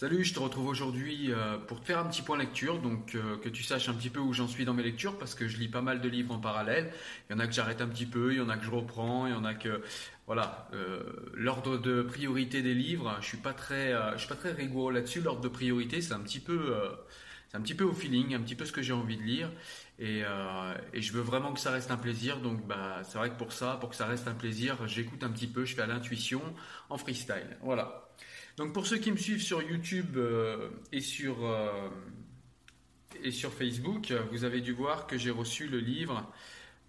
Salut, je te retrouve aujourd'hui euh, pour te faire un petit point lecture, donc euh, que tu saches un petit peu où j'en suis dans mes lectures, parce que je lis pas mal de livres en parallèle. Il y en a que j'arrête un petit peu, il y en a que je reprends, il y en a que voilà euh, l'ordre de priorité des livres. Je suis pas très, je suis pas très rigoureux là-dessus. L'ordre de priorité, c'est un petit peu, c'est un petit peu au feeling, un petit peu ce que j'ai envie de lire, et, et, je veux vraiment que ça reste un plaisir. Donc bah c'est vrai que pour ça, pour que ça reste un plaisir, j'écoute un petit peu, je fais à l'intuition, en freestyle. Voilà. Donc pour ceux qui me suivent sur YouTube euh, et, sur, euh, et sur Facebook, vous avez dû voir que j'ai reçu le livre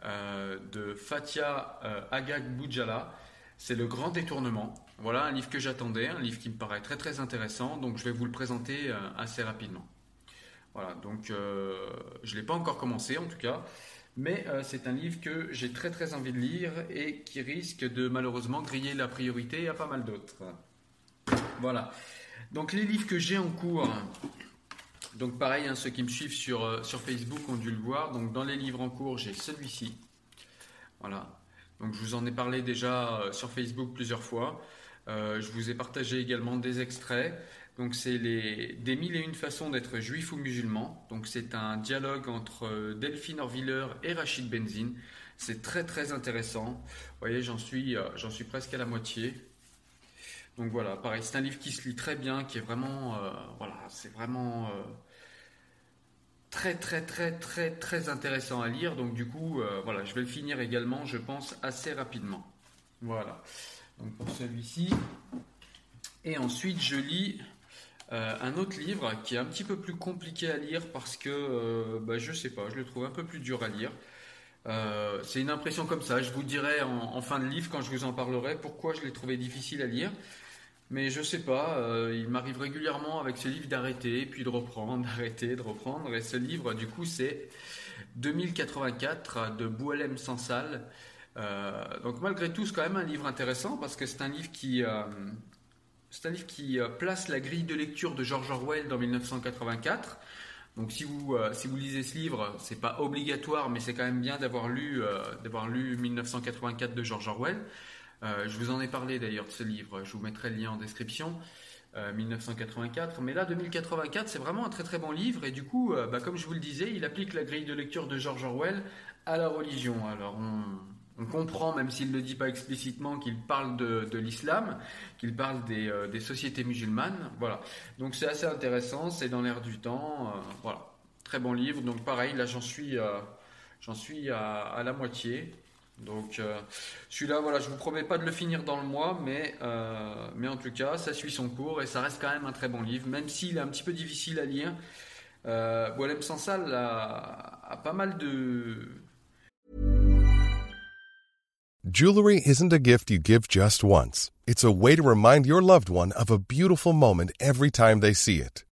euh, de Fatia Agag Boujala. C'est Le Grand Détournement. Voilà un livre que j'attendais, un livre qui me paraît très très intéressant. Donc je vais vous le présenter assez rapidement. Voilà, donc je ne l'ai pas encore commencé en tout cas. Mais c'est un livre que j'ai très très envie de lire et qui risque de malheureusement griller la priorité à pas mal d'autres. Voilà. Donc les livres que j'ai en cours, donc pareil, hein, ceux qui me suivent sur, euh, sur Facebook ont dû le voir. Donc dans les livres en cours, j'ai celui-ci. Voilà. Donc je vous en ai parlé déjà euh, sur Facebook plusieurs fois. Euh, je vous ai partagé également des extraits. Donc c'est les des mille et une façons d'être juif ou musulman. Donc c'est un dialogue entre Delphine Orviller et Rachid Benzine. C'est très très intéressant. Vous voyez, j'en suis presque à la moitié. Donc voilà, pareil, c'est un livre qui se lit très bien, qui est vraiment, euh, voilà, c'est vraiment euh, très très très très très intéressant à lire. Donc du coup, euh, voilà, je vais le finir également, je pense, assez rapidement. Voilà. Donc pour celui-ci. Et ensuite, je lis un autre livre qui est un petit peu plus compliqué à lire parce que, bah, je sais pas, je le trouve un peu plus dur à lire. c'est une impression comme ça. Je vous dirai en, en, fin de livre, quand je vous en parlerai, pourquoi je l'ai trouvé difficile à lire. Mais je sais pas, euh, il m'arrive régulièrement avec ce livre d'arrêter, puis de reprendre, d'arrêter, de reprendre. Et ce livre, du coup, c'est 2084 de Boualem Sansal. Euh, donc malgré tout, c'est quand même un livre intéressant parce que c'est un livre qui, euh, c'est un livre qui place la grille de lecture de George Orwell dans 1984. Donc si vous, si vous lisez ce livre, c'est pas obligatoire, mais c'est quand même bien d'avoir lu, d'avoir lu 1984 de George Orwell. Euh, je vous en ai parlé d'ailleurs de ce livre, je vous mettrai le lien en description. 1984. Euh, Mais là, 2084, c'est vraiment un très très bon livre. Et du coup, euh, bah, comme je vous le disais, il applique la grille de lecture de George Orwell à la religion. Alors, on, comprend, même s'il ne le dit pas explicitement, qu'il parle de, l'islam, qu'il parle des, sociétés musulmanes. Voilà. Donc, c'est assez intéressant, c'est dans l'air du temps. voilà. Très bon livre. Donc, pareil, là, j'en suis, j'en suis à la moitié. Donc euh, celui-là, voilà, je vous promets pas de le finir dans le mois, mais, euh, mais en tout cas, ça suit son cours et ça reste quand même un très bon livre, même s'il est un petit peu difficile à lire. Euh, Boilem Sansal a, a pas mal de... Jewelry isn't a gift you give just once. It's a way to remind your loved one of a beautiful moment every time they see it.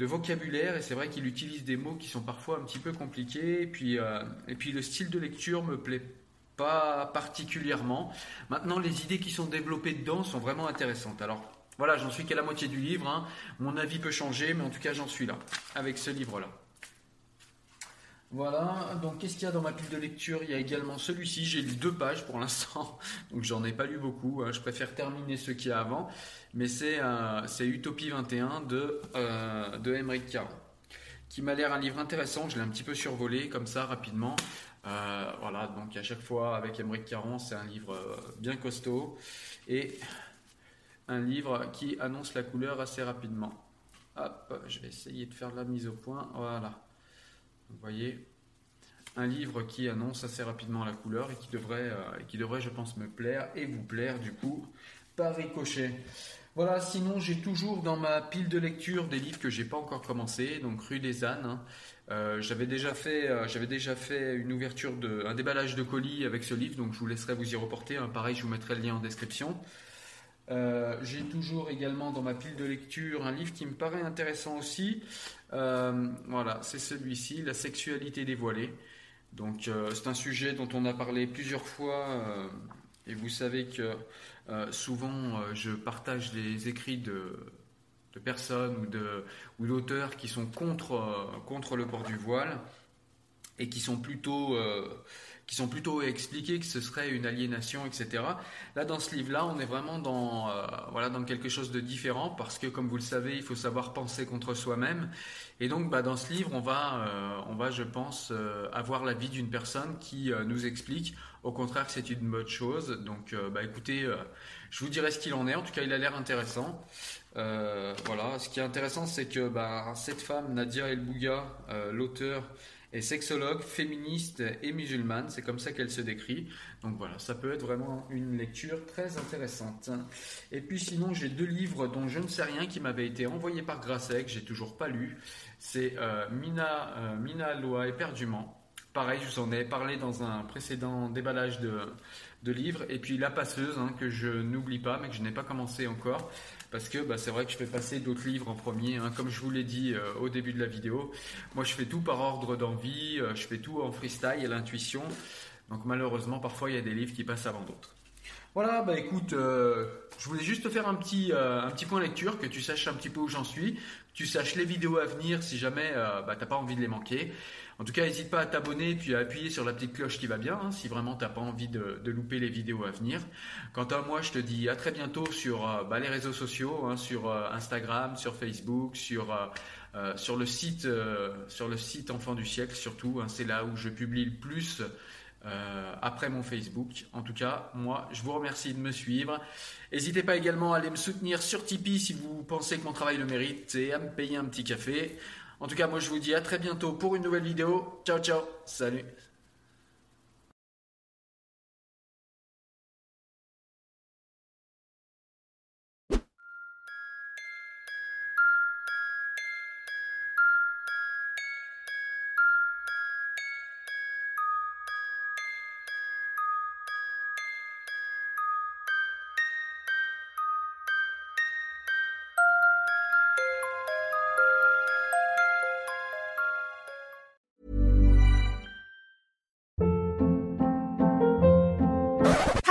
De vocabulaire, et c'est vrai qu'il utilise des mots qui sont parfois un petit peu compliqués, et puis, euh, et puis le style de lecture me plaît pas particulièrement. Maintenant, les idées qui sont développées dedans sont vraiment intéressantes. Alors, voilà, j'en suis qu'à la moitié du livre. hein. Mon avis peut changer, mais en tout cas, j'en suis là, avec ce livre-là. Voilà, donc qu'est-ce qu'il y a dans ma pile de lecture? Il y a également celui-ci, j'ai lu deux pages pour l'instant, donc j'en ai pas lu beaucoup, hein. je préfère terminer ce qu'il y a avant, mais c'est euh, Utopie 21 de, euh, Caron, qui m'a l'air un livre intéressant, je l'ai un petit peu survolé comme ça rapidement. Euh, voilà, donc à chaque fois avec Emmerich Caron, c'est un livre euh, bien costaud, et un livre qui annonce la couleur assez rapidement. Hop, je vais essayer de faire la mise au point, voilà. Vous voyez, un livre qui annonce assez rapidement la couleur et qui devrait, euh, qui devrait, je pense, me plaire et vous plaire du coup par ricochet. Voilà, sinon j'ai toujours dans ma pile de lecture des livres que j'ai pas encore commencé, donc Rue des Ânes. hein. Euh, j'avais déjà fait, euh, j'avais déjà fait une ouverture de, un déballage de colis avec ce livre, donc je vous laisserai vous y reporter. hein. Pareil, je vous mettrai le lien en description. Euh, j'ai toujours également dans ma pile de lecture un livre qui me paraît intéressant aussi. Euh, voilà, c'est celui-ci, La sexualité dévoilée. Donc euh, c'est un sujet dont on a parlé plusieurs fois et vous savez que souvent je partage les écrits de, personnes ou ou d'auteurs qui sont contre contre le port du voile et qui sont plutôt qui sont plutôt expliqués que ce serait une aliénation, etc. Là, dans ce livre-là, on est vraiment dans, euh, voilà, dans quelque chose de différent parce que, comme vous le savez, il faut savoir penser contre soi-même. Et donc, bah, dans ce livre, on va, euh, on va, je pense, euh, avoir l'avis d'une personne qui euh, nous explique, au contraire, que c'est une bonne chose. Donc, euh, bah, écoutez, euh, je vous dirai ce qu'il en est. En tout cas, il a l'air intéressant. Voilà. Ce qui est intéressant, c'est que bah, cette femme, Nadia El Bouga, l'auteur, est sexologue, féministe et musulmane. C'est comme ça qu'elle se décrit. Donc voilà, ça peut être vraiment une lecture très intéressante. Et puis sinon, j'ai deux livres dont je ne sais rien qui m'avaient été envoyés par Grasset, que j'ai toujours pas lu. C'est euh, Mina, euh, Mina Loa éperdument. Pareil, je vous en ai parlé dans un précédent déballage de, de livres. Et puis La Passeuse, hein, que je n'oublie pas, mais que je n'ai pas commencé encore. Parce que bah, c'est vrai que je fais passer d'autres livres en premier. hein. Comme je vous l'ai dit euh, au début de la vidéo, moi je fais tout par ordre d'envie, euh, je fais tout en freestyle et l'intuition. Donc malheureusement, parfois il y a des livres qui passent avant d'autres. Voilà, bah écoute, euh, je voulais juste te faire un petit, un petit point lecture, que tu saches un petit peu où j'en suis, tu saches les vidéos à venir si jamais euh, bah, t'as pas envie de les manquer. En tout cas, n'hésite pas à t'abonner puis à appuyer sur la petite cloche qui va bien, hein, si vraiment t'as pas envie de, louper les vidéos à venir. Quant à moi, je te dis à très bientôt sur euh, bah, les réseaux sociaux, hein, sur euh, Instagram, sur Facebook, sur euh, sur le site, sur le site Enfant du siècle surtout. hein, c'est là où je publie le plus euh, après mon Facebook. En tout cas, moi, je vous remercie de me suivre. N'hésitez pas également à aller me soutenir sur Tipeee si vous pensez que mon travail le mérite et à me payer un petit café. En tout cas, moi, je vous dis à très bientôt pour une nouvelle vidéo. Ciao, ciao. Salut.